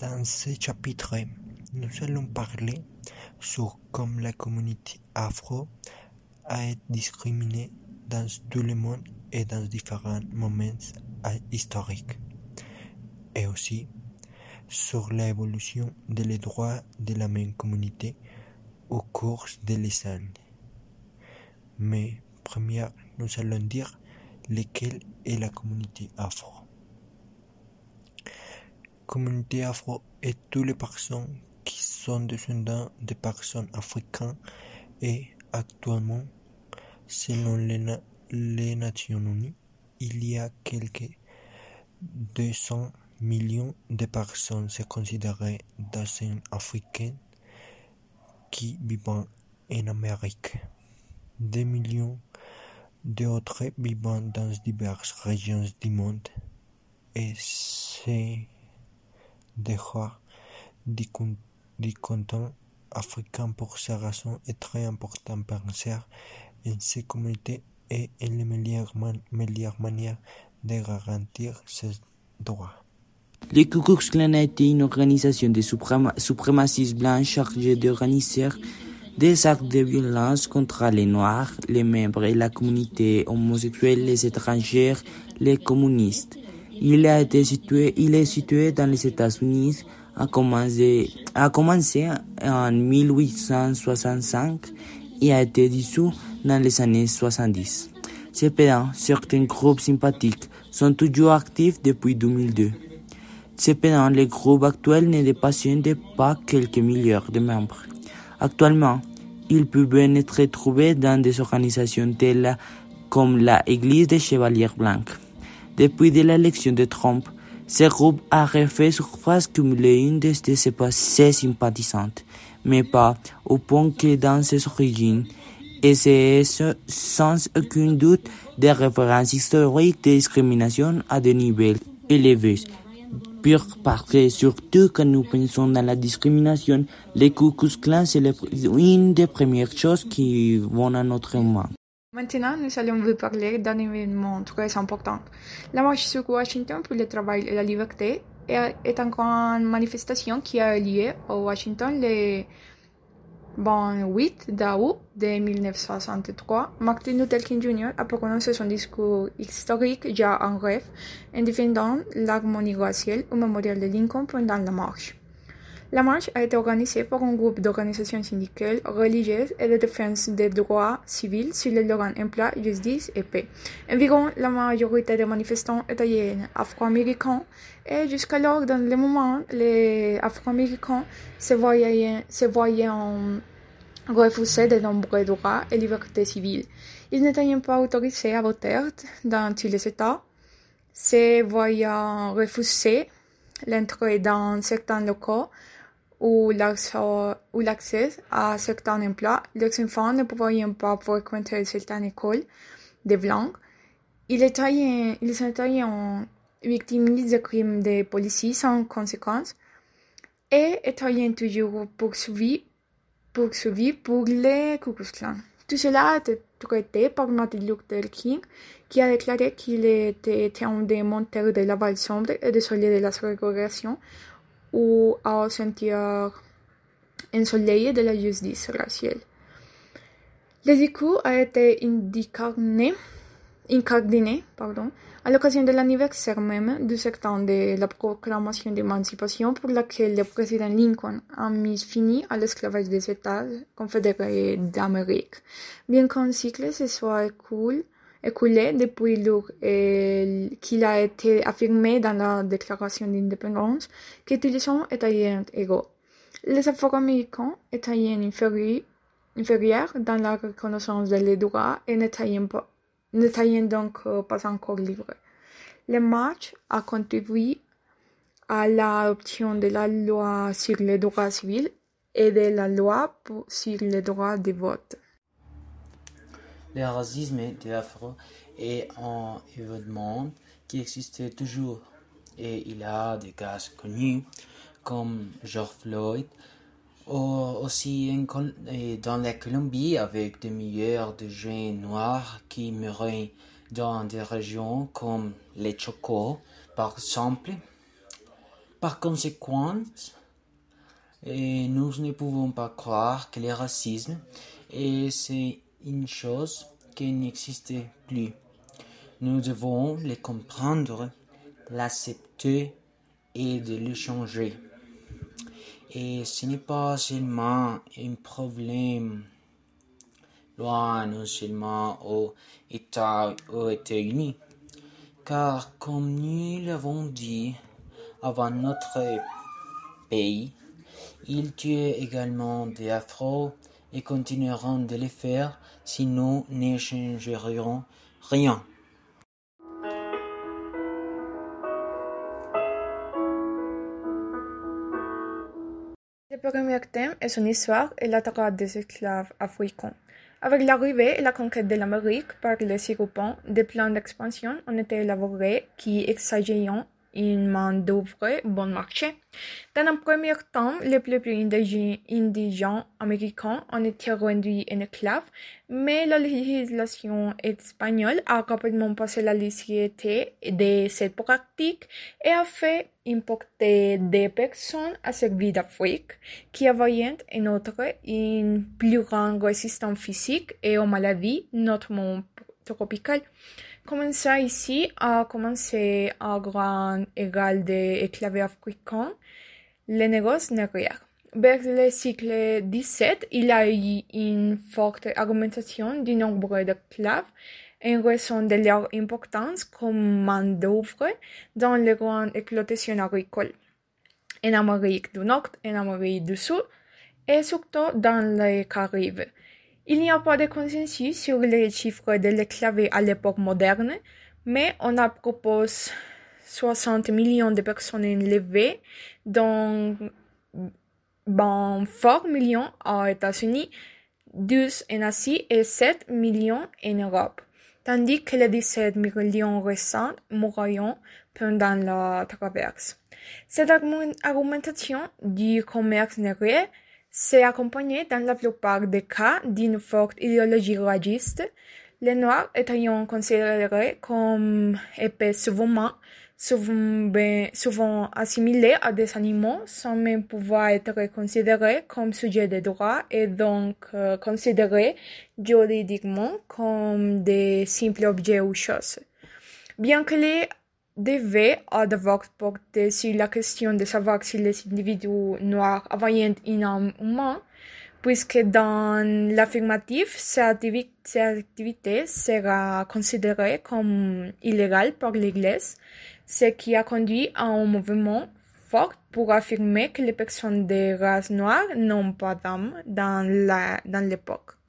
Dans ce chapitre, nous allons parler sur comment la communauté afro a été discriminée dans tout le monde et dans différents moments historiques, et aussi sur l'évolution des droits de la même communauté au cours des années. Mais première, nous allons dire laquelle est la communauté afro. Communauté afro est toutes les personnes qui sont descendants de personnes africaines et actuellement, selon les, Nations Unies, il y a quelques 200 millions de personnes se considérées d'origine africaine qui vivent en Amérique. Des millions d'autres vivent dans diverses régions du monde et c'est droits du continent africain pour ces raisons est très important penser en ces communautés et en la meilleure, manière de garantir ces droits. Le Ku Klux Klan a été une organisation de suprémacistes blancs chargée d'organiser des actes de violence contre les Noirs, les membres de la communauté homosexuelle, les étrangers, les communistes. Il a été situé, il est situé dans les États-Unis, a commencé, a commencé en 1865 et a été dissous dans les années 70. Cependant, certains groupes sympathiques sont toujours actifs depuis 2002. Cependant, les groupes actuels ne dépassent pas quelques milliards de membres. Actuellement, ils peuvent être trouvés dans des organisations telles comme la Église des Chevaliers Blancs. Depuis l'élection de Trump, ce groupe a refait surface cumulée une de ses sympathisantes, mais pas au point que dans ses origines, et c'est sans aucun doute des références historiques de discrimination à des niveaux élevés. Pure parce que surtout quand nous pensons dans la discrimination, les Ku Klux c'est une des premières choses qui vont à notre main. Maintenant, nous allons vous parler d'un événement très important. La marche sur Washington pour le travail et la liberté est une grande manifestation qui a eu lieu à Washington le 28 août de 1963. Martin Luther King Jr. a prononcé son discours historique déjà en rêve en défendant l'harmonie raciale au mémorial de Lincoln pendant la marche. La marche a été organisée par un groupe d'organisations syndicales, religieuses et de défense des droits civils sur le slogan Emploi, justice et paix. Environ la majorité des manifestants étaient afro-américains et jusqu'alors, dans le moment, les afro-américains se voyaient, se de nombreux droits et libertés civiles. Ils n'étaient pas autorisés à voter dans tous les États, se voyant refuser l'entrée dans certains locaux ou l'accès à certains emplois, les enfants ne pouvaient pas fréquenter certaines écoles de blancs. Ils étaient, ils étaient victimes de crimes de police sans conséquence et étaient toujours poursuivis, poursuivis pour les Ku Tout cela a été traité par Martin Luther King, qui a déclaré qu'il était un des monteurs de la vague sombre et désolé de la ségrégation à sentir ensoleillé de la justice raciale. Le discours a été incarné, incardiné pardon, à l'occasion de l'anniversaire même du septembre de la proclamation d'émancipation pour laquelle le président Lincoln a mis fini à l'esclavage des États confédérés d'Amérique. Bien qu'un cycle se soit écoulé, écoulé depuis lors et qu'il a été affirmé dans la déclaration d'indépendance que tous les étaient égaux. Les Afro-Américains étaient inférieurs dans la reconnaissance des droits et n'étaient donc pas encore libres. Le match a contribué à l'adoption de la loi sur les droits civils et de la loi sur les droits de vote. Le racisme des Afro est un événement qui existe toujours et il a des cas connus comme George Floyd, ou aussi dans la Colombie avec des milliers de jeunes noirs qui meurent dans des régions comme les Chocó par exemple. Par conséquent, et nous ne pouvons pas croire que le racisme c'est une chose qui n'existait plus. Nous devons le comprendre, l'accepter et de le changer. Et ce n'est pas seulement un problème loin non seulement aux États-Unis, car comme nous l'avons dit avant notre pays, ils tuent également des afro et continueront de le faire si nous n'échangerions rien. Le premier thème est son histoire et la traite des esclaves africains. Avec l'arrivée et la conquête de l'Amérique par les Européens, des plans d'expansion ont été élaborés qui exagèrent une main-d'œuvre bon marché. Dans un premier temps, les peuples indigènes américains ont été rendus en esclaves, mais la législation espagnole a rapidement passé la lisibilité de cette pratique et a fait importer des personnes à servir d'Afrique qui avaient en outre une plus grande résistance physique et aux maladies, notamment tropicales commença ici à commencer à grand égal des esclaves africains, les négoces négrières. Vers le siècle XVII, il y a eu une forte augmentation du nombre d'esclaves en raison de leur importance comme main-d'œuvre dans les grandes exploitations agricoles en Amérique du Nord, en Amérique du Sud et surtout dans les Caraïbes. Il n'y a pas de consensus sur les chiffres de l'esclavage à l'époque moderne, mais on a proposé 60 millions de personnes enlevées, dont 24 millions aux États-Unis, 12 en Asie et 7 millions en Europe, tandis que les 17 millions restants mourront pendant la traverse. Cette argumentation du commerce négrier s'est accompagné dans la plupart des cas d'une forte idéologie raciste, les Noirs étant considérés comme épais souvent, souvent assimilés à des animaux sans même pouvoir être considérés comme sujets de droit et donc euh, considérés juridiquement comme des simples objets ou choses. Bien que les devait d'abord porter sur la question de savoir si les individus noirs avaient une âme humaine, puisque dans l'affirmatif, cette activité sera considérée comme illégale par l'Église, ce qui a conduit à un mouvement fort pour affirmer que les personnes de race noire n'ont pas d'âme dans l'époque.